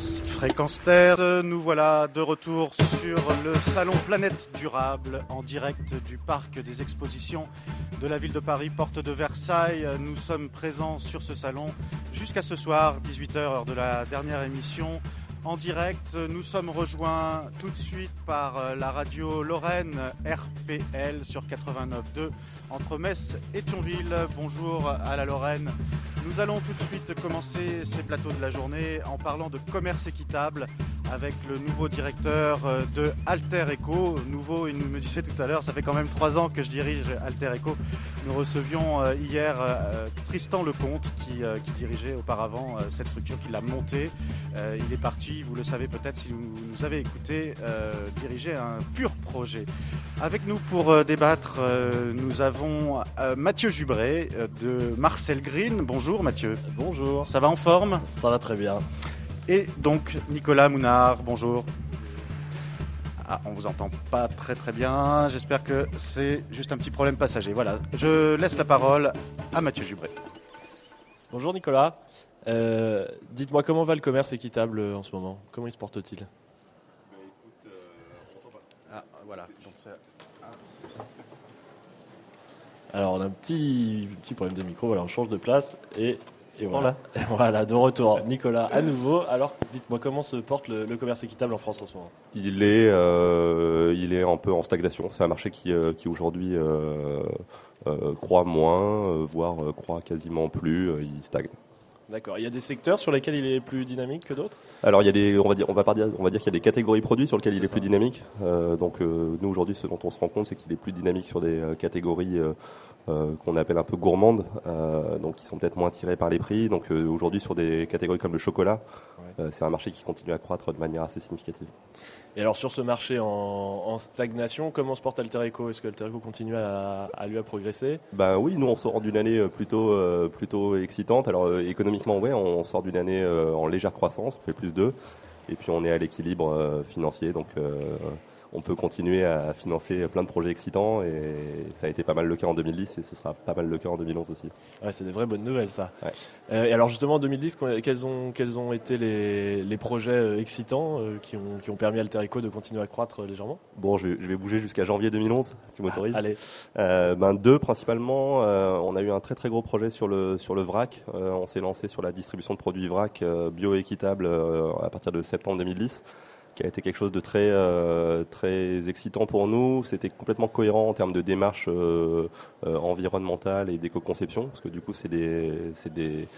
fréquence, Terre. Nous voilà de retour sur le salon Planète Durable en direct du parc des expositions de la ville de Paris, porte de Versailles. Nous sommes présents sur ce salon jusqu'à ce soir, 18h, heure de la dernière émission en direct. Nous sommes rejoints tout de suite par euh, la radio Lorraine RPL sur 89.2 entre Metz et Thionville. Bonjour à la Lorraine. Nous allons tout de suite commencer ces plateaux de la journée en parlant de commerce équitable avec le nouveau directeur euh, de Alter Eco. Nouveau, il me disait tout à l'heure, ça fait quand même trois ans que je dirige Alter Eco. Nous recevions euh, hier Tristan Lecomte qui, qui dirigeait auparavant cette structure, qui l'a montée. Il est parti vous le savez peut-être si vous nous avez écouté, euh, diriger un pur projet. Avec nous pour euh, débattre, euh, nous avons Mathieu Jubré de Marcel Green. Bonjour Mathieu. Bonjour. Ça va en forme? Ça va très bien. Et donc Nicolas Mounard, bonjour. Ah, on vous entend pas très très bien. J'espère que c'est juste un petit problème passager. Voilà, je laisse la parole à Mathieu Jubré. Bonjour Nicolas. Euh, dites-moi comment va le commerce équitable euh, en ce moment? Comment il se porte-t-il? Ah, voilà. Alors on a un petit, petit problème de micro, voilà, on change de place et, voilà. voilà, de retour. Nicolas, à nouveau. Alors dites-moi comment se porte le, commerce équitable en France en ce moment? Il est, euh, il est un peu en stagnation. C'est un marché qui, qui aujourd'hui croît moins, voire croît quasiment plus. il stagne. D'accord. Il y a des secteurs sur lesquels il est plus dynamique que d'autres? Alors il y a des, on va dire, on va pas dire, on va dire qu'il y a des catégories produits sur lesquels il est plus dynamique. Euh, donc euh, nous aujourd'hui, ce dont on se rend compte, c'est qu'il est plus dynamique sur des euh, catégories qu'on appelle un peu gourmandes, donc qui sont peut-être moins tirées par les prix. Donc aujourd'hui, sur des catégories comme le chocolat, c'est un marché qui continue à croître de manière assez significative. Et alors sur ce marché en, stagnation, comment se porte Alter Eco Est-ce que Alter Eco continue à, lui à progresser? Ben oui, nous on sort d'une année euh, plutôt euh, plutôt excitante. Alors euh, économiquement, ouais, on sort d'une année en légère croissance, on fait plus de, et puis on est à l'équilibre financier, donc on peut continuer à financer plein de projets excitants et ça a été pas mal le cas en 2010 et ce sera pas mal le cas en 2011 aussi. Ouais, c'est des vraies bonnes nouvelles ça. Euh, et alors justement en 2010, quels ont, quels ont été les, les projets euh, excitants euh, qui, ont, qui ont permis à Alterico de continuer à croître légèrement? Bon, je vais, je vais bouger jusqu'à janvier 2011, tu m'autorises ah, Allez. ben, deux principalement. on a eu un très très gros projet sur le, sur le vrac. on s'est lancé sur la distribution de produits vrac bio-équitables à partir de septembre 2010 qui a été quelque chose de très euh, très excitant pour nous. C'était complètement cohérent en termes de démarche euh, euh, environnementale et d'éco-conception, parce que du coup c'est des c'est des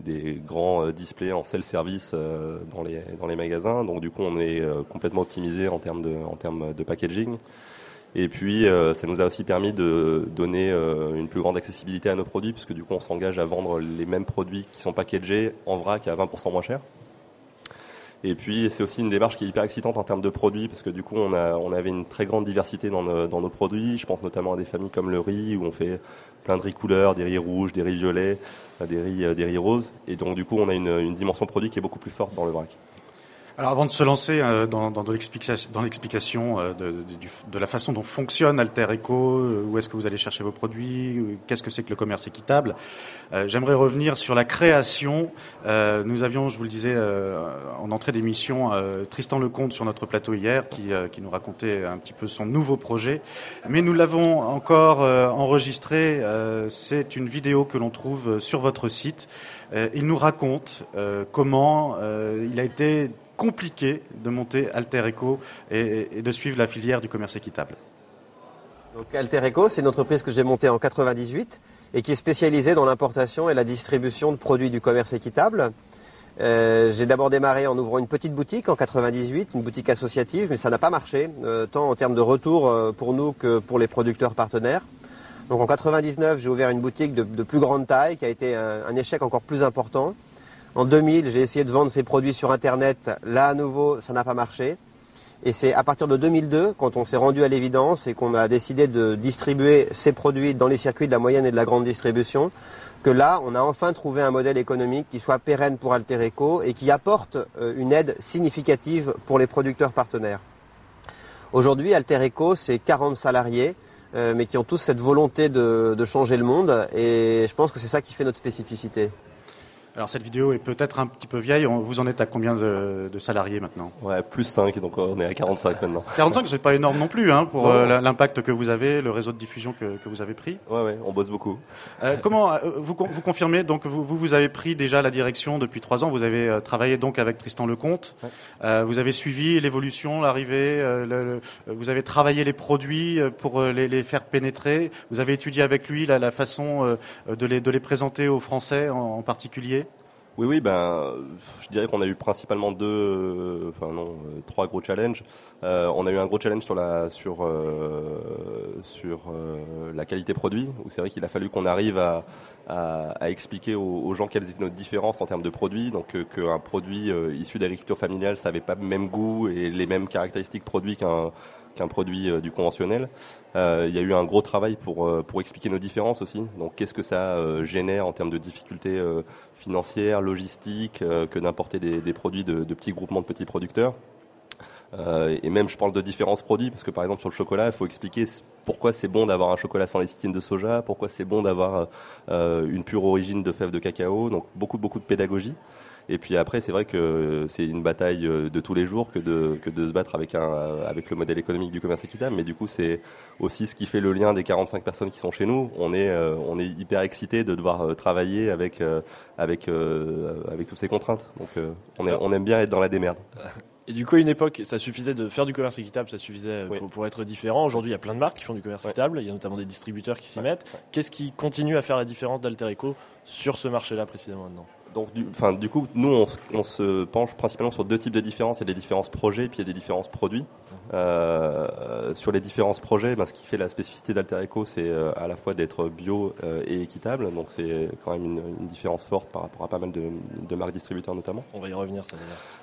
des grands displays en self-service dans les dans les magasins. Donc du coup on est complètement optimisé en termes de en termes de packaging. Et puis, ça nous a aussi permis de donner une plus grande accessibilité à nos produits, puisque du coup, on s'engage à vendre les mêmes produits qui sont packagés en vrac à 20% moins cher. Et puis c'est aussi une démarche qui est hyper excitante en termes de produits parce que du coup on, a, on avait une très grande diversité dans, nos, produits. Je pense notamment à des familles comme le riz où on fait plein de riz couleurs, des riz rouges, des riz violets, des riz, euh, des riz roses. Et donc du coup on a une, une dimension produit qui est beaucoup plus forte dans le vrac. Alors avant de se lancer euh, dans, l'explication euh, de, la façon dont fonctionne Alter Eco, euh, où est-ce que vous allez chercher vos produits, qu'est-ce que c'est que le commerce équitable, j'aimerais revenir sur la création. nous avions, je vous le disais en entrée d'émission, Tristan Lecomte sur notre plateau hier, qui, qui, nous racontait un petit peu son nouveau projet. Mais nous l'avons encore enregistré. c'est une vidéo que l'on trouve sur votre site. il nous raconte comment il a été compliqué de monter Alter Eco et, de suivre la filière du commerce équitable Donc Alter Eco, c'est une entreprise que j'ai montée en 98 et qui est spécialisée dans l'importation et la distribution de produits du commerce équitable. Euh, j'ai d'abord démarré en ouvrant une petite boutique en 98, une boutique associative, mais ça n'a pas marché, euh, tant en termes de retour euh, pour nous que pour les producteurs partenaires. Donc en 99, j'ai ouvert une boutique de, plus grande taille qui a été un échec encore plus important. En 2000, j'ai essayé de vendre ces produits sur Internet. Là, à nouveau, ça n'a pas marché. Et c'est à partir de 2002, quand on s'est rendu à l'évidence et qu'on a décidé de distribuer ces produits dans les circuits de la moyenne et de la grande distribution, que là, on a enfin trouvé un modèle économique qui soit pérenne pour Altereco et qui apporte euh, une aide significative pour les producteurs partenaires. Aujourd'hui, Altereco, c'est 40 salariés, euh, mais qui ont tous cette volonté de changer le monde et je pense que c'est ça qui fait notre spécificité. Alors cette vidéo est peut-être un petit peu vieille. Vous en êtes à combien de, salariés maintenant? Ouais, plus 5, donc on est à 45 maintenant. 45, c'est pas énorme non plus hein, pour euh, l'impact que vous avez, le réseau de diffusion que, que vous avez pris. Ouais, ouais, on bosse beaucoup. Euh, comment euh, vous, vous confirmez donc vous, vous avez pris déjà la direction depuis trois ans. Vous avez travaillé donc avec Tristan Lecomte. vous avez suivi l'évolution, l'arrivée. vous avez travaillé les produits pour les, les, faire pénétrer. Vous avez étudié avec lui la, la façon de les, de les présenter aux Français en particulier. Oui, oui, ben, je dirais qu'on a eu principalement deux, euh, enfin non, euh, trois gros challenges. Euh, on a eu un gros challenge sur la sur sur la qualité produit, où c'est vrai qu'il a fallu qu'on arrive à, à, expliquer aux, gens quelles étaient nos différences en termes de produits, donc qu'un produit issu d'agriculture familiale, ça n'avait pas le même goût et les mêmes caractéristiques produits qu'un qu'un produit du conventionnel. Euh, il y a eu un gros travail pour, euh, pour expliquer nos différences aussi. Donc qu'est-ce que ça euh, génère en termes de difficultés financières, logistiques, que d'importer des, produits de, de, petits groupements de petits producteurs. et même je parle de différences produits parce que par exemple sur le chocolat, il faut expliquer pourquoi c'est bon d'avoir un chocolat sans lécithine de soja, pourquoi c'est bon d'avoir une pure origine de fèves de cacao. Donc beaucoup beaucoup de pédagogie. Et puis après, c'est vrai que c'est une bataille euh, de tous les jours que de, que de se battre avec, un, avec le modèle économique du commerce équitable. Mais du coup, c'est aussi ce qui fait le lien des 45 personnes qui sont chez nous. On est, euh, on est hyper excités de devoir euh, travailler avec, avec, avec toutes ces contraintes. Donc on, est, on aime bien être dans la démerde. Et du coup, à une époque, ça suffisait de faire du commerce équitable, ça suffisait pour, être différent. Aujourd'hui, il y a plein de marques qui font du commerce équitable, il y a notamment des distributeurs qui s'y mettent. Qu'est-ce qui continue à faire la différence d'Alter Eco sur ce marché-là précisément maintenant? Donc, du, enfin, du coup, nous, on, se penche principalement sur deux types de différences. Il y a des différences projets, puis il y a des différences produits. Mhm. Euh, sur les différences projets, ben, ce qui fait la spécificité d'Alter Eco, c'est euh, à la fois d'être bio euh, et équitable. Donc, c'est quand même une, une, différence forte par rapport à pas mal de, de marques distributeurs, notamment. On va y revenir, ça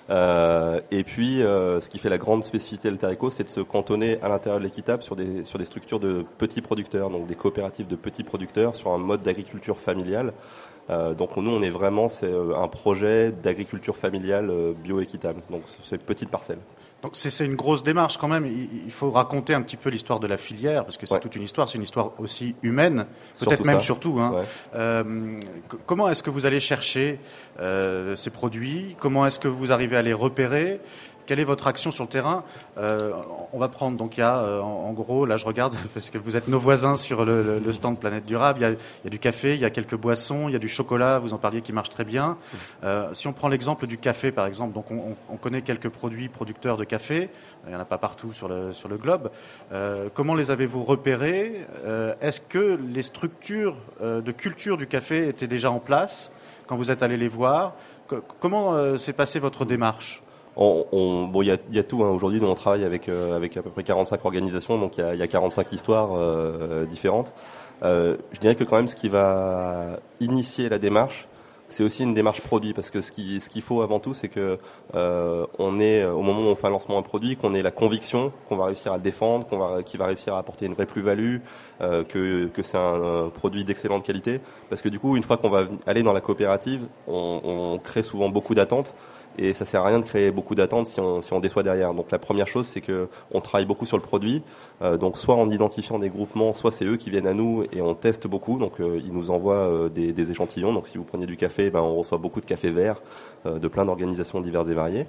euh, Et puis, ce qui fait la grande spécificité d'Alter Eco, c'est de se cantonner à l'intérieur de l'équitable sur des, sur des structures de petits producteurs, donc des coopératives de petits producteurs, sur un mode d'agriculture familiale. Euh, donc nous, on est vraiment, c'est euh, un projet d'agriculture familiale euh, bio-équitable. Donc c'est petite parcelle. Donc c'est une grosse démarche quand même. Il, faut raconter un petit peu l'histoire de la filière parce que c'est toute une histoire. C'est une histoire aussi humaine, peut-être même surtout. Hein. comment est-ce que vous allez chercher ces produits? Comment est-ce que vous arrivez à les repérer? Quelle est votre action sur le terrain euh, On va prendre, donc il y a euh, en, gros, là je regarde, parce que vous êtes nos voisins sur le, stand Planète Durable, il y, a, du café, il y a quelques boissons, il y a du chocolat, vous en parliez qui marche très bien. Euh, si on prend l'exemple du café par exemple, donc on, connaît quelques produits producteurs de café, il n'y en a pas partout sur le, sur le globe. comment les avez-vous repérés Est-ce que les structures de culture du café étaient déjà en place quand vous êtes allé les voir Comment s'est passée votre démarche on, bon, il y a, tout. Hein. Aujourd'hui, nous on travaille avec euh, avec à peu près 45 organisations, donc il y a, y a 45 histoires euh, différentes. Euh, je dirais que quand même, ce qui va initier la démarche, c'est aussi une démarche produit, parce que ce qui ce qu'il faut avant tout, c'est que euh, on est au moment où on fait un lancement d'un produit, qu'on ait la conviction qu'on va réussir à le défendre, qu'on va qu'il va réussir à apporter une vraie plus-value, que que c'est un, produit d'excellente qualité, parce que du coup, une fois qu'on va aller dans la coopérative, on, on crée souvent beaucoup d'attentes et ça sert à rien de créer beaucoup d'attentes si on, si on déçoit derrière. Donc la première chose, c'est que on travaille beaucoup sur le produit. Euh, donc soit en identifiant des groupements, soit c'est eux qui viennent à nous et on teste beaucoup. Donc euh, ils nous envoient euh, des, des, échantillons. Donc si vous prenez du café, ben, on reçoit beaucoup de café vert de plein d'organisations diverses et variées.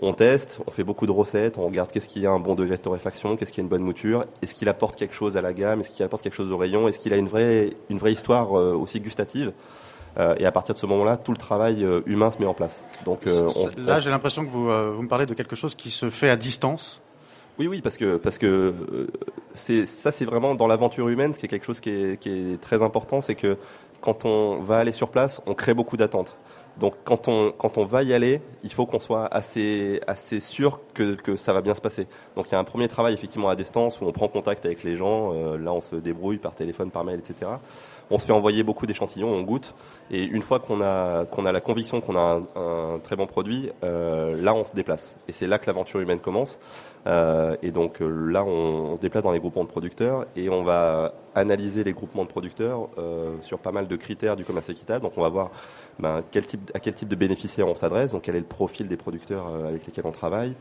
On teste, on fait beaucoup de recettes, on regarde qu'est-ce qu'il y a un bon degré de torréfaction, qu'est-ce qu'il y a une bonne mouture, est-ce qu'il apporte quelque chose à la gamme, est-ce qu'il apporte quelque chose au rayon, est-ce qu'il a une vraie, une vraie histoire aussi gustative? Euh, et à partir de ce moment-là, tout le travail euh, humain se met en place. Donc euh, là, j'ai l'impression que vous, vous me parlez de quelque chose qui se fait à distance. Oui, oui, parce que parce que c'est ça, c'est vraiment dans l'aventure humaine, ce qui est quelque chose qui est, qui est très important, c'est que quand on va aller sur place, on crée beaucoup d'attentes. Donc quand on, quand on va y aller, il faut qu'on soit assez, assez sûr que, que ça va bien se passer. Donc il y a un premier travail effectivement à distance où on prend contact avec les gens. là, on se débrouille par téléphone, par mail, etc on se fait envoyer beaucoup d'échantillons, on goûte, et une fois qu'on a, a la conviction qu'on a un, très bon produit, euh, là on se déplace. Et c'est là que l'aventure humaine commence. Euh, et donc euh, là on, on, se déplace dans les groupements de producteurs et on va analyser les groupements de producteurs sur pas mal de critères du commerce équitable. Donc on va voir ben, quel type, à quel type de bénéficiaires on s'adresse, donc quel est le profil des producteurs avec lesquels on travaille,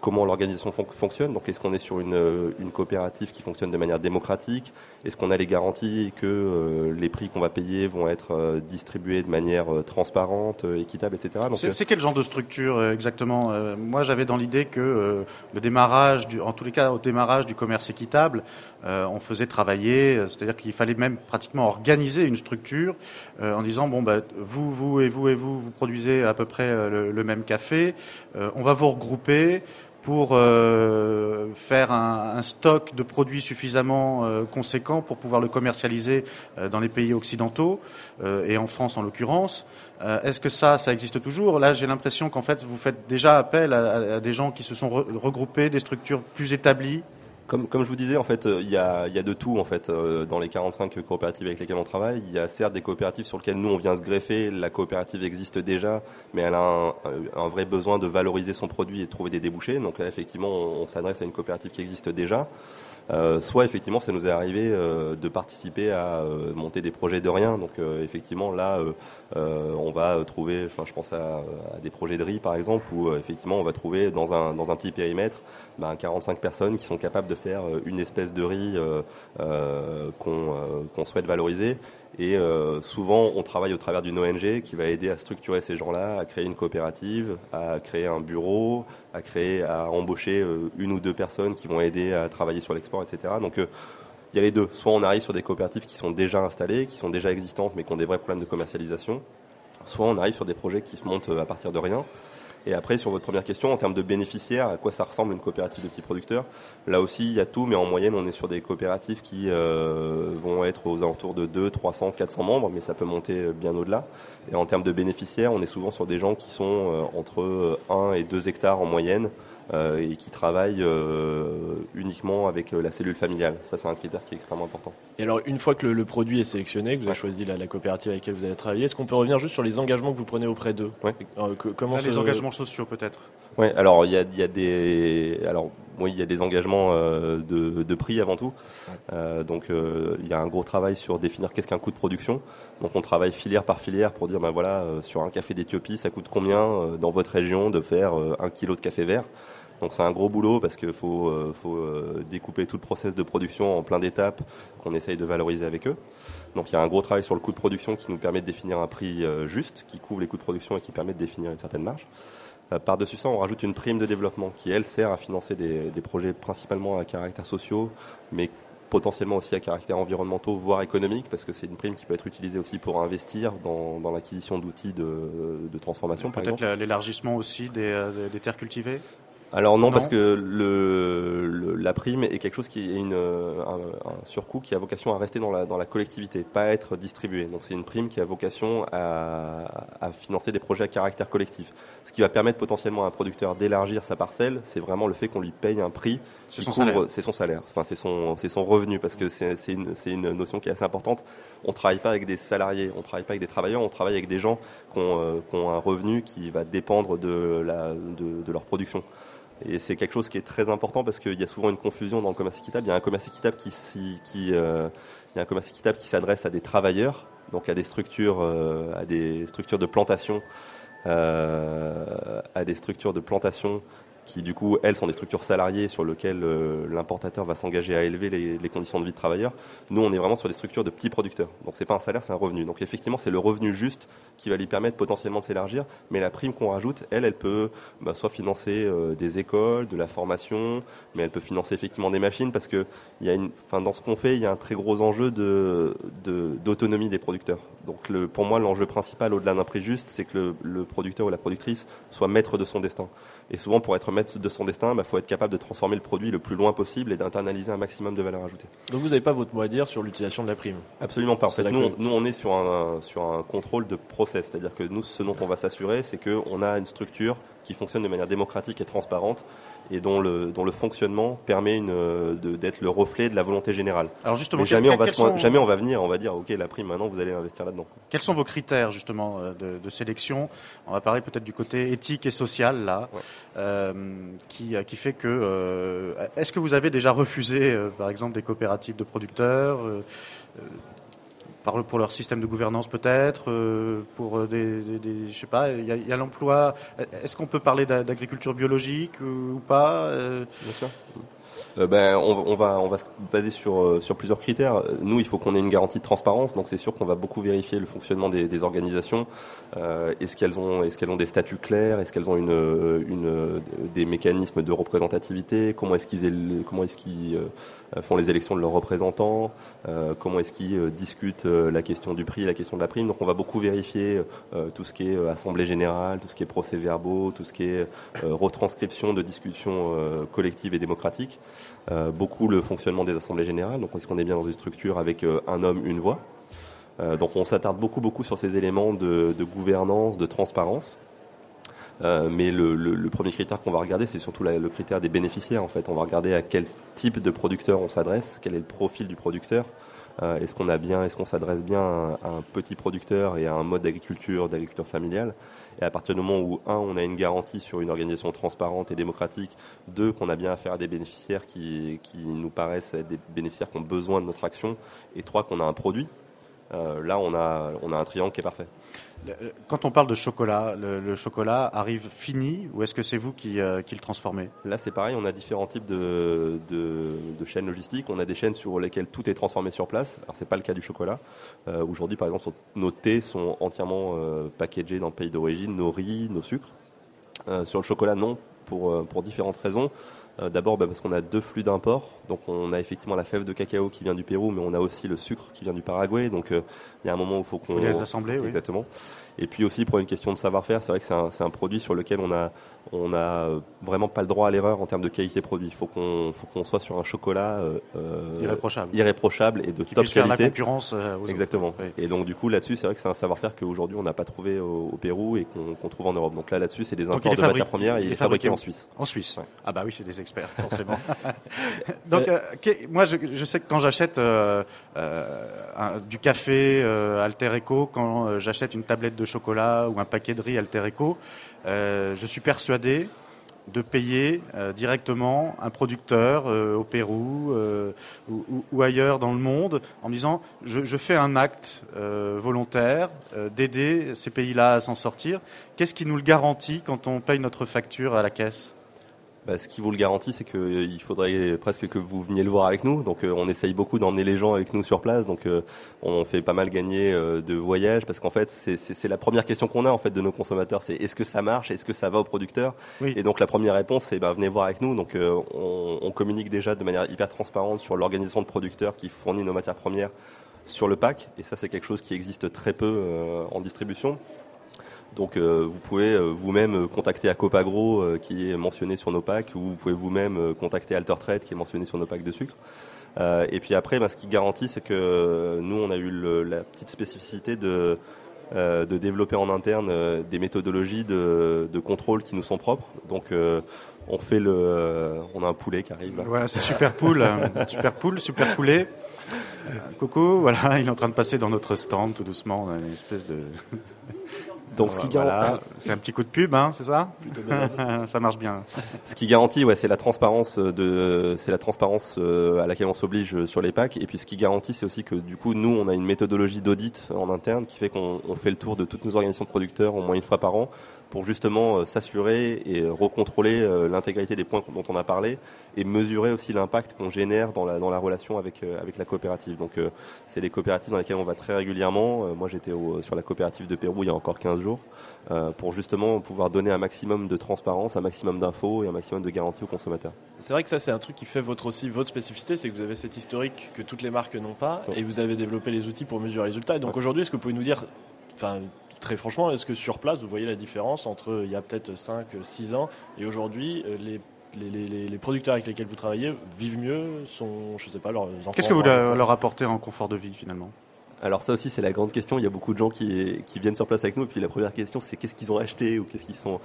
comment l'organisation fonctionne. Donc est-ce qu'on est sur une, une coopérative qui fonctionne de manière démocratique? Est-ce qu'on a les garanties que les prix qu'on va payer vont être distribués de manière transparente, équitable, etc. C'est quel genre de structure exactement Moi, j'avais dans l'idée que le démarrage, du, en tous les cas, au démarrage du commerce équitable, on faisait travailler, c'est-à-dire qu'il fallait même pratiquement organiser une structure en disant bon, bah, vous, vous et vous et vous, vous produisez à peu près le, le même café, on va vous regrouper pour euh, faire un, stock de produits suffisamment euh, conséquent pour pouvoir le commercialiser euh, dans les pays occidentaux et en France en l'occurrence. Est-ce que ça, ça existe toujours? Là, j'ai l'impression qu'en fait, vous faites déjà appel à, des gens qui se sont regroupés, des structures plus établies comme, je vous disais, en fait, euh, il y, a, de tout en fait euh, dans les 45 coopératives avec lesquelles on travaille. Il y a certes des coopératives sur lesquelles nous on vient se greffer. La coopérative existe déjà, mais elle a un, un vrai besoin de valoriser son produit et de trouver des débouchés. Donc là, effectivement, on s'adresse à une coopérative qui existe déjà. Euh, soit effectivement ça nous est arrivé euh, de participer à euh, monter des projets de rien. Donc effectivement là on va trouver, enfin je pense à, des projets de riz par exemple où effectivement on va trouver dans un dans un petit périmètre ben, 45 personnes qui sont capables de faire une espèce de riz qu'on souhaite valoriser et euh, souvent, on travaille au travers d'une ONG qui va aider à structurer ces gens-là, à créer une coopérative, à créer un bureau, à créer, à embaucher euh, une ou deux personnes qui vont aider à travailler sur l'export, etc. Donc, euh, il y a les deux. Soit on arrive sur des coopératives qui sont déjà installées, qui sont déjà existantes, mais qui ont des vrais problèmes de commercialisation. Soit on arrive sur des projets qui se montent à partir de rien et après, sur votre première question, en termes de bénéficiaires, à quoi ça ressemble une coopérative de petits producteurs? Là aussi, il y a tout, mais en moyenne, on est sur des coopératives qui euh, vont être aux alentours de 2, 300, 400 membres, mais ça peut monter bien au-delà. Et en termes de bénéficiaires, on est souvent sur des gens qui sont euh, entre 1 et 2 hectares en moyenne, euh, et qui travaillent euh, uniquement avec euh, la cellule familiale. Ça, c'est un critère qui est extrêmement important. Et alors, une fois que le, produit est sélectionné, que vous avez choisi la, coopérative avec laquelle vous allez travailler, est-ce qu'on peut revenir juste sur les engagements que vous prenez auprès d'eux Comment Les engagements sociaux, peut-être Oui, alors il y a, y a, des. Alors, oui, il y a des engagements de, de, prix avant tout. donc, il y a un gros travail sur définir qu'est-ce qu'un coût de production. Donc, on travaille filière par filière pour dire, ben voilà, sur un café d'Éthiopie, ça coûte combien dans votre région de faire un kilo de café vert? Donc c'est un gros boulot parce qu'il faut, euh, faut euh, découper tout le process de production en plein d'étapes qu'on essaye de valoriser avec eux. Donc il y a un gros travail sur le coût de production qui nous permet de définir un prix euh, juste, qui couvre les coûts de production et qui permet de définir une certaine marge. Par-dessus ça, on rajoute une prime de développement qui, elle, sert à financer des, des projets principalement à caractère sociaux, mais potentiellement aussi à caractère environnementaux, voire économique, parce que c'est une prime qui peut être utilisée aussi pour investir dans, dans l'acquisition d'outils de, de, transformation. Peut-être l'élargissement aussi des, des terres cultivées? Alors non, parce que le, la prime est quelque chose qui est une, un, surcoût qui a vocation à rester dans la, dans la collectivité, pas être distribué. Donc c'est une prime qui a vocation à, à, financer des projets à caractère collectif. Ce qui va permettre potentiellement à un producteur d'élargir sa parcelle, c'est vraiment le fait qu'on lui paye un prix c'est son, salaire. C'est son salaire, enfin c'est son, c'est son revenu, parce que c'est une, une notion qui est assez importante. On travaille pas avec des salariés, on travaille pas avec des travailleurs, on travaille avec des gens qui ont, euh, qui ont un revenu qui va dépendre de, la, de, de leur production. Et c'est quelque chose qui est très important parce qu'il y a souvent une confusion dans le commerce équitable. Il y a un commerce équitable qui, euh, s'adresse à des travailleurs, donc à des structures, euh, à des structures de plantation, euh, à des structures de plantation qui du coup, elles, sont des structures salariées sur lesquelles euh, l'importateur va s'engager à élever les, conditions de vie de travailleurs. Nous, on est vraiment sur des structures de petits producteurs. Donc, c'est pas un salaire, c'est un revenu. Donc, effectivement, c'est le revenu juste qui va lui permettre potentiellement de s'élargir. Mais la prime qu'on rajoute, elle, elle peut bah, soit financer euh, des écoles, de la formation, mais elle peut financer effectivement des machines parce que y a une, enfin, dans ce qu'on fait, il y a un très gros enjeu d'autonomie des producteurs. Donc, pour moi, l'enjeu principal, au-delà d'un prix juste, c'est que le producteur ou la productrice soit maître de son destin. Et souvent, pour être maître de son destin, il bah, faut être capable de transformer le produit le plus loin possible et d'internaliser un maximum de valeur ajoutée. Donc vous n'avez pas votre mot à dire sur l'utilisation de la prime? Absolument pas. En fait, nous, nous, on est sur un, sur un contrôle de process. C'est-à-dire que nous, ce dont on va s'assurer, c'est qu'on a une structure qui fonctionne de manière démocratique et transparente et dont le, dont le fonctionnement permet d'être le reflet de la volonté générale. Alors justement, jamais, on va jamais on va venir, on va dire, ok, la prime, maintenant vous allez investir là-dedans. Quels sont vos critères justement euh, de, sélection? On va parler peut-être du côté éthique et social là, euh, qui, qui fait que. Euh, est-ce que vous avez déjà refusé, par exemple, des coopératives de producteurs pour leur système de gouvernance peut-être, euh, pour euh, des, des, je sais pas, il y a, l'emploi. Est-ce qu'on peut parler d'agriculture biologique ou pas Bien sûr. Ben, on, va, se baser sur, sur plusieurs critères. Nous, il faut qu'on ait une garantie de transparence, donc c'est sûr qu'on va beaucoup vérifier le fonctionnement des, organisations. est-ce qu'elles ont, est-ce qu'elles ont des statuts clairs Est-ce qu'elles ont des mécanismes de représentativité Comment est-ce qu'ils, comment font les élections de leurs représentants Comment est-ce qu'ils discutent la question du prix, la question de la prime Donc, on va beaucoup vérifier tout ce qui est assemblée générale, tout ce qui est procès-verbaux, tout ce qui est retranscription de discussions collectives et démocratiques. Beaucoup le fonctionnement des assemblées générales. Donc, est-ce qu'on est bien dans une structure avec un homme, une voix euh, donc on s'attarde beaucoup beaucoup sur ces éléments de, gouvernance, de transparence. Euh, mais le, premier critère qu'on va regarder, c'est surtout le critère des bénéficiaires. En fait, on va regarder à quel type de producteur on s'adresse, quel est le profil du producteur. Euh, est-ce qu'on a bien, est-ce qu'on s'adresse bien à un, petit producteur et à un mode d'agriculture, d'agriculture familiale? Et à partir du moment où un, on a une garantie sur une organisation transparente et démocratique, deux, qu'on a bien affaire à des bénéficiaires qui, nous paraissent être des bénéficiaires qui ont besoin de notre action, et trois, qu'on a un produit là, on a, on a un triangle qui est parfait. Quand on parle de chocolat, le, chocolat arrive fini ou est-ce que c'est vous qui, euh, qui, le transformez? Là, c'est pareil, on a différents types de, de, chaînes logistiques. On a des chaînes sur lesquelles tout est transformé sur place. Alors, c'est pas le cas du chocolat. Euh, aujourd'hui, par exemple, nos thés sont entièrement packagés dans le pays d'origine, nos riz, nos sucres. sur le chocolat, non, pour, pour différentes raisons. D'abord bah, parce qu'on a deux flux d'import. Donc on a effectivement la fève de cacao qui vient du Pérou, mais on a aussi le sucre qui vient du Paraguay. Donc euh, il y a un moment où il faut qu'on les assembler. Exactement. Et puis aussi pour une question de savoir-faire, c'est vrai que c'est un, un, produit sur lequel on a on a vraiment pas le droit à l'erreur en termes de qualité produit. Il faut qu'on faut qu'on soit sur un chocolat euh, euh irréprochable, irréprochable et de qui top qualité. Faire la concurrence. Euh, Exactement. Et donc du coup là-dessus, c'est vrai que c'est un savoir-faire qu'aujourd'hui on n'a pas trouvé au, Pérou et qu'on trouve en Europe. Donc là là-dessus, c'est des imports de matières premières et il, est fabriqué, en Suisse. En Suisse. Ah bah oui, c'est des experts forcément. donc euh, moi je, je, sais que quand j'achète du café Alter Eco, quand j'achète une tablette de chocolat ou un paquet de riz Alter Eco, euh, je suis persuadé de payer euh, directement un producteur euh, au Pérou ou, ailleurs dans le monde en me disant je, fais un acte volontaire d'aider ces pays-là à s'en sortir. Qu'est-ce qui nous le garantit quand on paye notre facture à la caisse? Bah, ce qui vous le garantit, c'est qu'il euh, faudrait presque que vous veniez le voir avec nous. Donc, euh, on essaye beaucoup d'emmener les gens avec nous sur place. Donc, euh, on fait pas mal gagner de voyages parce qu'en fait, c'est la première question qu'on a en fait de nos consommateurs. C'est est-ce que ça marche? Est-ce que ça va au producteur? Et donc, la première réponse, c'est ben, venez voir avec nous. Donc, on, on, communique déjà de manière hyper transparente sur l'organisation de producteurs qui fournit nos matières premières sur le pack. Et ça, c'est quelque chose qui existe très peu en distribution. Donc euh, vous pouvez euh, vous-même euh, contacter Acopagro qui est mentionné sur nos packs ou vous pouvez vous-même contacter Altertrade qui est mentionné sur nos packs de sucre. et puis après, bah, ce qui garantit, c'est que nous, on a eu la petite spécificité de, de développer en interne des méthodologies de, de, contrôle qui nous sont propres. Donc on fait le, on a un poulet qui arrive. Voilà, c'est super poule, super poule, super poulet. Coucou, voilà, il est en train de passer dans notre stand tout doucement, une espèce de donc, ce qui garantit, c'est un petit coup de pub, hein, c'est ça Ça marche bien. Ce qui garantit, ouais, c'est la transparence de, c'est la transparence euh, à laquelle on s'oblige sur les packs. Et puis, ce qui garantit, c'est aussi que du coup, nous, on a une méthodologie d'audit en interne qui fait qu'on fait le tour de toutes nos organisations de producteurs au moins une fois par an pour justement euh, s'assurer et recontrôler euh, l'intégralité des points dont on a parlé et mesurer aussi l'impact qu'on génère dans la, dans la relation avec, euh, avec la coopérative. Donc c'est les coopératives dans lesquelles on va très régulièrement. moi j'étais sur la coopérative de Pérou il y a encore 15 jours pour justement pouvoir donner un maximum de transparence, un maximum d'infos et un maximum de garanties aux consommateurs. C'est vrai que ça c'est un truc qui fait votre aussi votre spécificité, c'est que vous avez cet historique que toutes les marques n'ont pas et vous avez développé les outils pour mesurer les résultats. Et donc aujourd'hui, est-ce que vous pouvez nous dire, enfin très franchement, est-ce que sur place, vous voyez la différence entre il y a peut-être 5-6 ans et aujourd'hui, euh, les les, producteurs avec lesquels vous travaillez vivent mieux, sont, je sais pas, leurs enfants. Qu'est-ce que vous leur apportez en confort de vie finalement? Alors ça aussi c'est la grande question. Il y a beaucoup de gens qui, qui viennent sur place avec nous. Et puis la première question c'est qu'est-ce qu'ils ont acheté ou qu'est-ce qu'ils sont.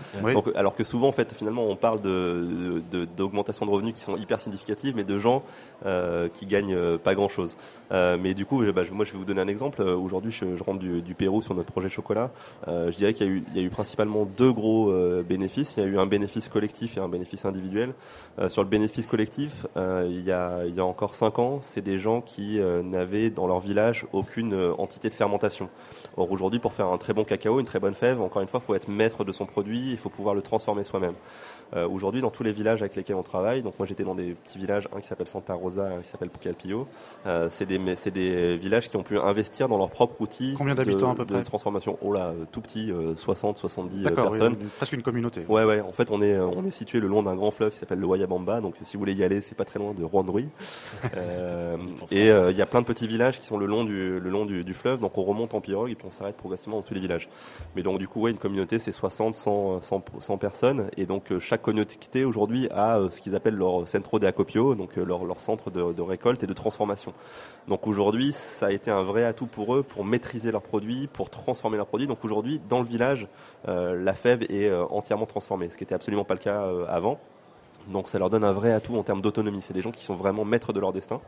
alors que souvent en fait finalement on parle de d'augmentation de, revenus qui sont hyper significatives, mais de gens euh, qui gagnent euh, pas grand chose. Euh, mais du coup bah, moi je vais vous donner un exemple. Aujourd'hui je, je, rentre du, du, Pérou sur notre projet chocolat. je dirais qu'il y a eu il y a eu principalement deux gros bénéfices. Il y a eu un bénéfice collectif et un bénéfice individuel. sur le bénéfice collectif il y a il y a encore cinq ans c'est des gens qui n'avaient dans leur village aucune aucune entité de fermentation. Or aujourd'hui, pour faire un très bon cacao, une très bonne fève, encore une fois, il faut être maître de son produit, il faut pouvoir le transformer soi-même. Euh, aujourd'hui, dans tous les villages avec lesquels on travaille, donc moi j'étais dans des petits villages, un qui s'appelle Santa Rosa, un qui s'appelle Pucalpillo, euh, c'est des, des villages qui ont pu investir dans leur propre outil Combien d'habitants à peu de près? transformation. Oh là, tout petit, 60, 70 personnes. presque une communauté. Ouais, ouais. En fait, on est, on est situé le long d'un grand fleuve qui s'appelle le Wayabamba. Donc, si vous voulez y aller, c'est pas très loin de Rwandrui. euh, et il y a plein de petits villages qui sont le long du, le long du, du fleuve. Donc, on remonte en pirogue on s'arrête progressivement dans tous les villages. Mais donc, du coup, une communauté, c'est 60, 100, 100, 100, personnes. Et donc, chaque communauté aujourd'hui a euh, ce qu'ils appellent leur centro de acopio, donc euh, leur, centre de, récolte et de transformation. Donc aujourd'hui, ça a été un vrai atout pour eux pour maîtriser leurs produits, pour transformer leurs produits. Donc aujourd'hui, dans le village, euh, la fève est euh, entièrement transformée, ce qui n'était absolument pas le cas euh, avant. Donc ça leur donne un vrai atout en termes d'autonomie. C'est des gens qui sont vraiment maîtres de leur destin.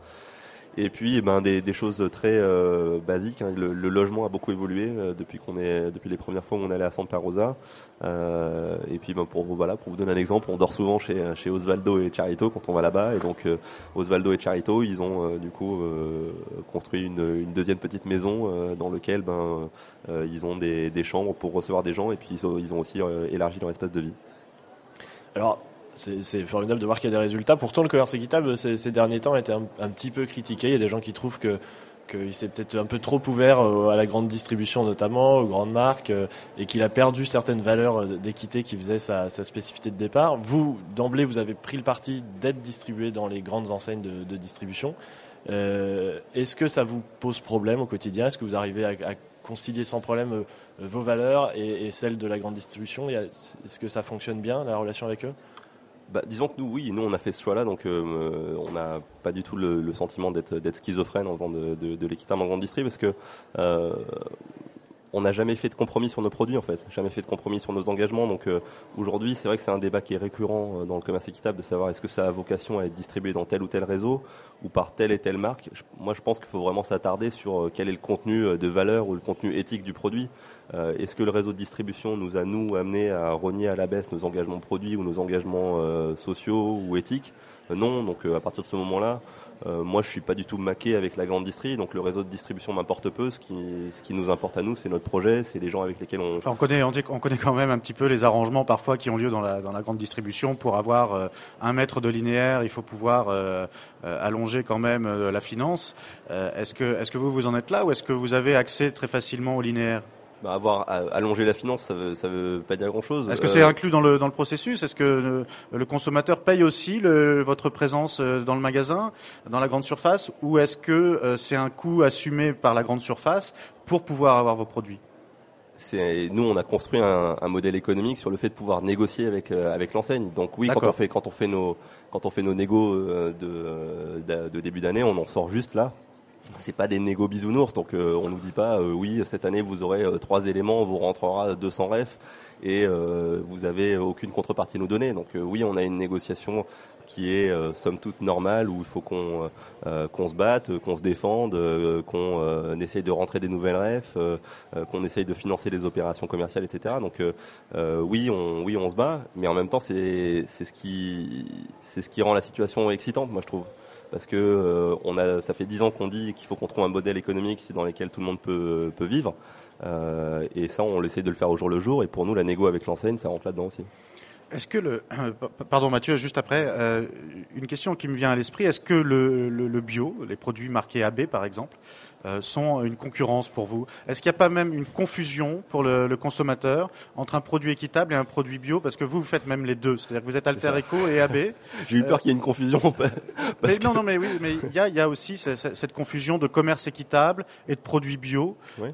Et puis, eh ben, des, des, choses très euh, basiques. Hein. Le, le, logement a beaucoup évolué euh, depuis qu'on est, depuis les premières fois où on allait à Santa Rosa. Euh, et puis, ben, pour vous, voilà, pour vous donner un exemple, on dort souvent chez, chez Osvaldo et Charito quand on va là-bas. Et donc, euh, Osvaldo et Charito, ils ont euh, du coup construit une, une, deuxième petite maison dans laquelle ben, ils ont des, des, chambres pour recevoir des gens. Et puis, ils ont, ils ont aussi élargi leur espace de vie. Alors, c'est formidable de voir qu'il y a des résultats. Pourtant, le commerce équitable, ces, derniers temps, a été un, petit peu critiqué. Il y a des gens qui trouvent qu'il s'est peut-être un peu trop ouvert à la grande distribution notamment, aux grandes marques, et qu'il a perdu certaines valeurs d'équité qui faisaient sa, spécificité de départ. Vous, d'emblée, vous avez pris le parti d'être distribué dans les grandes enseignes de, distribution. Euh, Est-ce que ça vous pose problème au quotidien? Est-ce que vous arrivez à, concilier sans problème euh, vos valeurs et, celles de la grande distribution? Est-ce que ça fonctionne bien, la relation avec eux? Bah, disons que nous, oui, nous on a fait ce choix-là, donc euh, on n'a pas du tout le, sentiment d'être schizophrène en faisant de, de, de l'équitable en grande distrie, parce que euh, on n'a jamais fait de compromis sur nos produits en fait, jamais fait de compromis sur nos engagements. Donc euh, aujourd'hui, c'est vrai que c'est un débat qui est récurrent euh, dans le commerce équitable de savoir est-ce que ça a vocation à être distribué dans tel ou tel réseau ou par telle et telle marque. Moi, je pense qu'il faut vraiment s'attarder sur euh, quel est le contenu de valeur ou le contenu éthique du produit. Euh, est-ce que le réseau de distribution nous a nous amené à renier à la baisse nos engagements produits ou nos engagements euh, sociaux ou éthiques? Non. Donc à partir de ce moment-là. Euh, moi, je suis pas du tout maqué avec la grande distrie, donc le réseau de distribution m'importe peu. Ce qui, ce qui nous importe à nous, c'est notre projet, c'est les gens avec lesquels on. On connaît, on, on, connaît quand même un petit peu les arrangements parfois qui ont lieu dans la, dans la grande distribution pour avoir euh, un mètre de linéaire. Il faut pouvoir euh, allonger quand même la finance. est-ce que, est-ce que vous vous en êtes là ou est-ce que vous avez accès très facilement au linéaire? Bah, avoir allongé la finance, ça veut, ça veut pas dire grand-chose. Est-ce que c'est euh... inclus dans le, dans le processus? Est-ce que le, le, consommateur paye aussi le, votre présence dans le magasin, dans la grande surface, ou est-ce que euh, c'est un coût assumé par la grande surface pour pouvoir avoir vos produits? Nous on a construit un, un, modèle économique sur le fait de pouvoir négocier avec euh, avec l'enseigne. Donc oui, quand on fait quand on fait nos quand on fait nos négos euh, de, de, de début d'année, on en sort juste là c'est pas des négo bisounours, donc euh, on nous dit pas euh, oui cette année vous aurez euh, trois éléments, vous rentrera 200 refs et euh, vous avez aucune contrepartie à nous donner. Donc oui on a une négociation qui est somme toute normale où il faut qu'on qu'on se batte, qu'on se défende, qu'on essaye de rentrer des nouvelles refs, qu'on essaye de financer les opérations commerciales, etc. Donc oui on oui on se bat, mais en même temps c'est c'est ce qui c'est ce qui rend la situation excitante, moi je trouve parce que euh, on a, ça fait dix ans qu'on dit qu'il faut qu'on trouve un modèle économique dans lequel tout le monde peut, vivre. Euh, et ça, on essaie de le faire au jour le jour. Et pour nous, la négo avec l'enseigne, ça rentre là-dedans aussi. Est-ce que le pardon Mathieu juste après euh, une question qui me vient à l'esprit est-ce que le, le, le, bio les produits marqués AB par exemple euh, sont une concurrence pour vous? Est-ce qu'il n'y a pas même une confusion pour le, le, consommateur entre un produit équitable et un produit bio? Parce que vous vous faites même les deux c'est-à-dire que vous êtes Alter Eco et AB J'ai eu peur euh, qu'il y ait une confusion. mais que... non non mais oui mais il y a, y a aussi cette, cette confusion de commerce équitable et de produits bio. Oui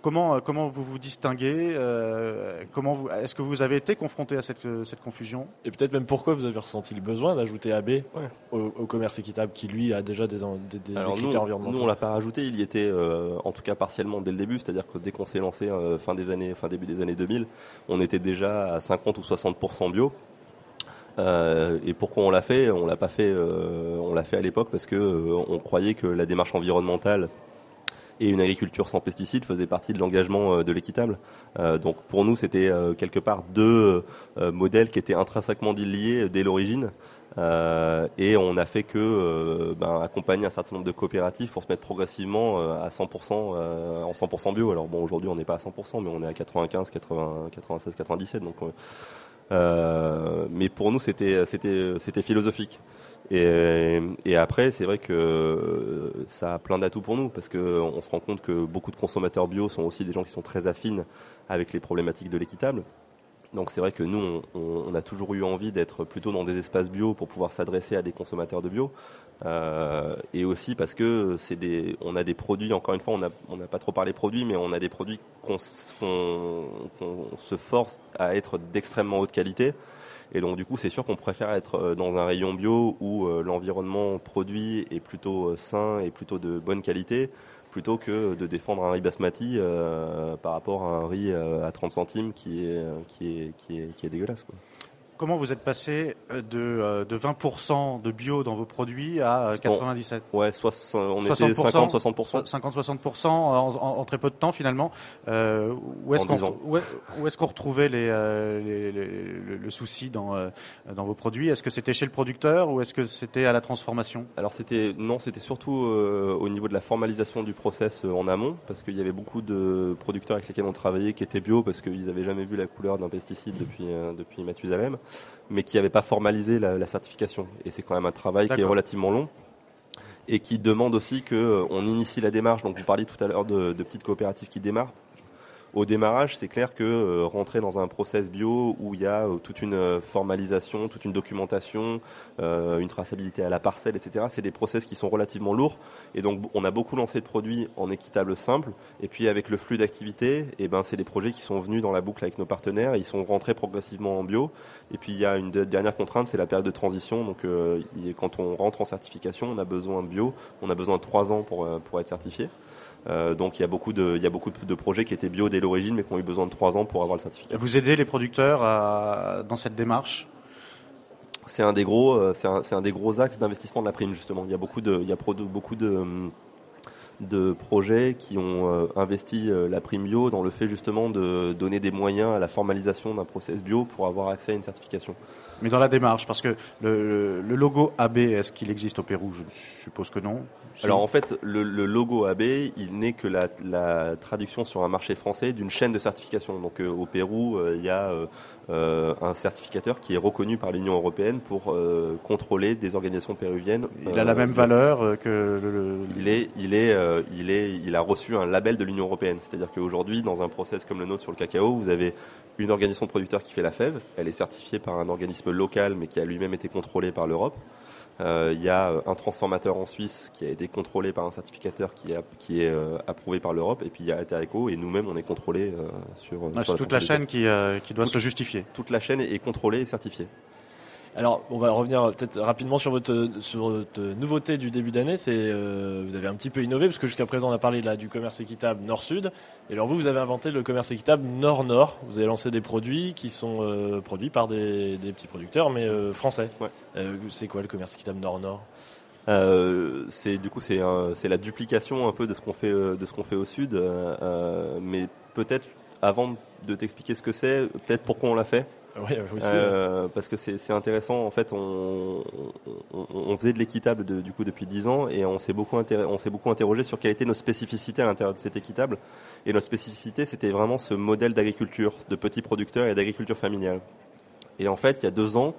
comment, comment vous vous distinguez euh, comment vous, Est-ce que vous avez été confronté à cette, cette confusion? Et peut-être même pourquoi vous avez ressenti le besoin d'ajouter AB ouais. au, au, commerce équitable qui, lui, a déjà des, des, des, Alors des nous, critères environnementaux Nous, on l'a pas rajouté, il y était euh, en tout cas partiellement dès le début, c'est-à-dire que dès qu'on s'est lancé euh, fin, des années, fin début des années 2000, on était déjà à 50 ou 60% bio. Euh, et pourquoi on l'a fait? On l'a pas fait. Euh, on l'a fait à l'époque parce que euh, on croyait que la démarche environnementale et une agriculture sans pesticides faisait partie de l'engagement de l'équitable. Euh, donc pour nous, c'était euh, quelque part deux euh, modèles qui étaient intrinsèquement liés dès l'origine. et on a fait que ben, accompagner un certain nombre de coopératives pour se mettre progressivement à 100% en 100% bio. Alors bon, aujourd'hui on n'est pas à 100%, mais on est à 95, 80, 96, 97. Donc, mais pour nous c'était c'était c'était philosophique. Et, et, après, c'est vrai que ça a plein d'atouts pour nous parce qu'on se rend compte que beaucoup de consommateurs bio sont aussi des gens qui sont très affines avec les problématiques de l'équitable. Donc c'est vrai que nous, on, a toujours eu envie d'être plutôt dans des espaces bio pour pouvoir s'adresser à des consommateurs de bio. Euh, et aussi parce que c'est des, on a des produits, encore une fois, on n'a pas trop parlé produits, mais on a des produits qu'on se force à être d'extrêmement haute qualité. Et donc du coup, c'est sûr qu'on préfère être euh, dans un rayon bio où euh, l'environnement produit est plutôt euh, sain et plutôt de bonne qualité, plutôt que de défendre un riz basmati par rapport à un riz à 30 centimes qui est, qui est, qui est, qui est dégueulasse. Comment vous êtes passé euh, de, de 20% de bio dans vos produits à 97 euh, Ouais, on était 50-60%. 50-60% en, très peu de temps finalement. Euh, où est-ce qu'on où est, qu'on retrouvait les, le, souci dans, dans vos produits? Est-ce que c'était chez le producteur ou est-ce que c'était à la transformation? Alors c'était non, c'était surtout au niveau de la formalisation du process en amont, parce qu'il y avait beaucoup de producteurs avec lesquels on travaillait qui étaient bio parce qu'ils n'avaient jamais vu la couleur d'un pesticide depuis, depuis Mathusalem mais qui n'avait pas formalisé la, certification. Et c'est quand même un travail qui est relativement long et qui demande aussi qu'on euh, initie la démarche. Donc vous parliez tout à l'heure de, de petites coopératives qui démarrent au démarrage, c'est clair que euh, rentrer dans un process bio où il y a euh, toute une euh, formalisation, toute une documentation, une traçabilité à la parcelle, etc., c'est des process qui sont relativement lourds. Et donc, on a beaucoup lancé de produits en équitable simple. Et puis, avec le flux d'activité, et eh ben, c'est des projets qui sont venus dans la boucle avec nos partenaires. Ils sont rentrés progressivement en bio. Et puis, il y a une dernière contrainte, c'est la période de transition. Donc, quand on rentre en certification, on a besoin de bio. On a besoin de trois ans pour, pour être certifié. Euh, donc il y a beaucoup de, il y a beaucoup de projets qui étaient bio dès l'origine, mais qui ont eu besoin de trois ans pour avoir le certificat. Vous aidez les producteurs dans cette démarche? C'est un des gros, euh, c'est un, un, des gros axes d'investissement de la prime justement. Il y a beaucoup de, il y a beaucoup de de projets qui ont euh, investi la prime bio dans le fait justement de donner des moyens à la formalisation d'un process bio pour avoir accès à une certification. Mais dans la démarche, parce que le, le logo AB, est-ce qu'il existe au Pérou? Je suppose que non. Alors en fait, le, logo AB, il n'est que la, la, traduction sur un marché français d'une chaîne de certification. Donc euh, au Pérou, euh, il y a euh, un certificateur qui est reconnu par l'Union européenne pour contrôler des organisations péruviennes. Il a la même valeur que le. Il est, il est, il est, il a reçu un label de l'Union européenne. C'est-à-dire qu'aujourd'hui, dans un process comme le nôtre sur le cacao, vous avez une organisation de producteurs qui fait la fève. Elle est certifiée par un organisme local, mais qui a lui-même été contrôlé par l'Europe. Euh, il y a euh, un transformateur en Suisse qui a été contrôlé par un certificateur qui est, qui est euh, approuvé par l'Europe. Et puis il y a Eco et nous-mêmes on est contrôlé sur, ah, toute la chaîne qui, qui doit se justifier. Toute la chaîne est contrôlée et certifiée. Alors, on va revenir peut-être rapidement sur votre, sur votre nouveauté du début d'année. C'est euh, vous avez un petit peu innové parce que jusqu'à présent on a parlé là du commerce équitable Nord-Sud. Et alors vous, vous avez inventé le commerce équitable Nord-Nord. Vous avez lancé des produits qui sont euh, produits par des, petits producteurs, mais euh, français. c'est quoi le commerce équitable Nord-Nord? C'est du coup c'est c'est la duplication un peu de ce qu'on fait de ce qu'on fait au sud, mais peut-être avant de t'expliquer ce que c'est, peut-être pourquoi on l'a fait? Oui, euh, parce que c'est intéressant. En fait, on, on, faisait de l'équitable du coup depuis 10 ans et on s'est beaucoup, on beaucoup interrogé sur quelles étaient nos spécificités à l'intérieur de cet équitable. Et notre spécificité, c'était vraiment ce modèle d'agriculture, de petits producteurs et d'agriculture familiale. Et en fait, il y a deux ans,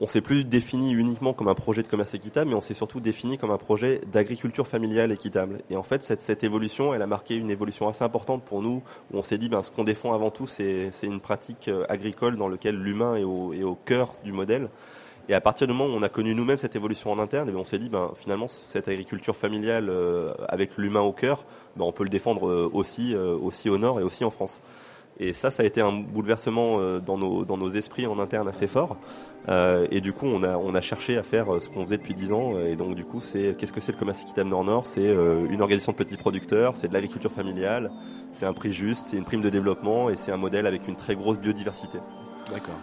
on s'est plus défini uniquement comme un projet de commerce équitable, mais on s'est surtout défini comme un projet d'agriculture familiale équitable. Et en fait, cette, cette, évolution, elle a marqué une évolution assez importante pour nous, où on s'est dit, ben, ce qu'on défend avant tout, c'est une pratique euh, agricole dans laquelle l'humain est au, est au cœur du modèle. Et à partir du moment où on a connu nous-mêmes cette évolution en interne, et ben, on s'est dit, ben, finalement, cette agriculture familiale euh, avec l'humain au cœur, ben, on peut le défendre euh, aussi, aussi au nord et aussi en France. Et ça, ça a été un bouleversement dans nos, dans nos esprits en interne assez fort. Euh, et du coup, on a, on a cherché à faire euh, ce qu'on faisait depuis 10 ans. Et donc, du coup, c'est qu'est-ce que c'est le commerce équitable Nord-Nord? C'est euh, une organisation de petits producteurs, c'est de l'agriculture familiale, c'est un prix juste, c'est une prime de développement et c'est un modèle avec une très grosse biodiversité. D'accord.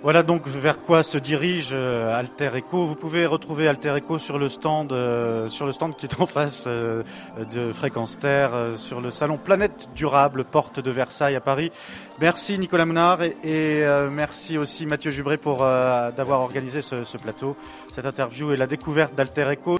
Voilà donc vers quoi se dirige euh, Alter Eco. Vous pouvez retrouver Alter Eco sur le stand, euh, sur le stand qui est en face euh, de Fréquence Terre, sur le salon Planète Durable, porte de Versailles à Paris. Merci Nicolas Mounard et, merci aussi Mathieu Jubré pour d'avoir organisé ce, plateau, cette interview et la découverte d'Alter Eco.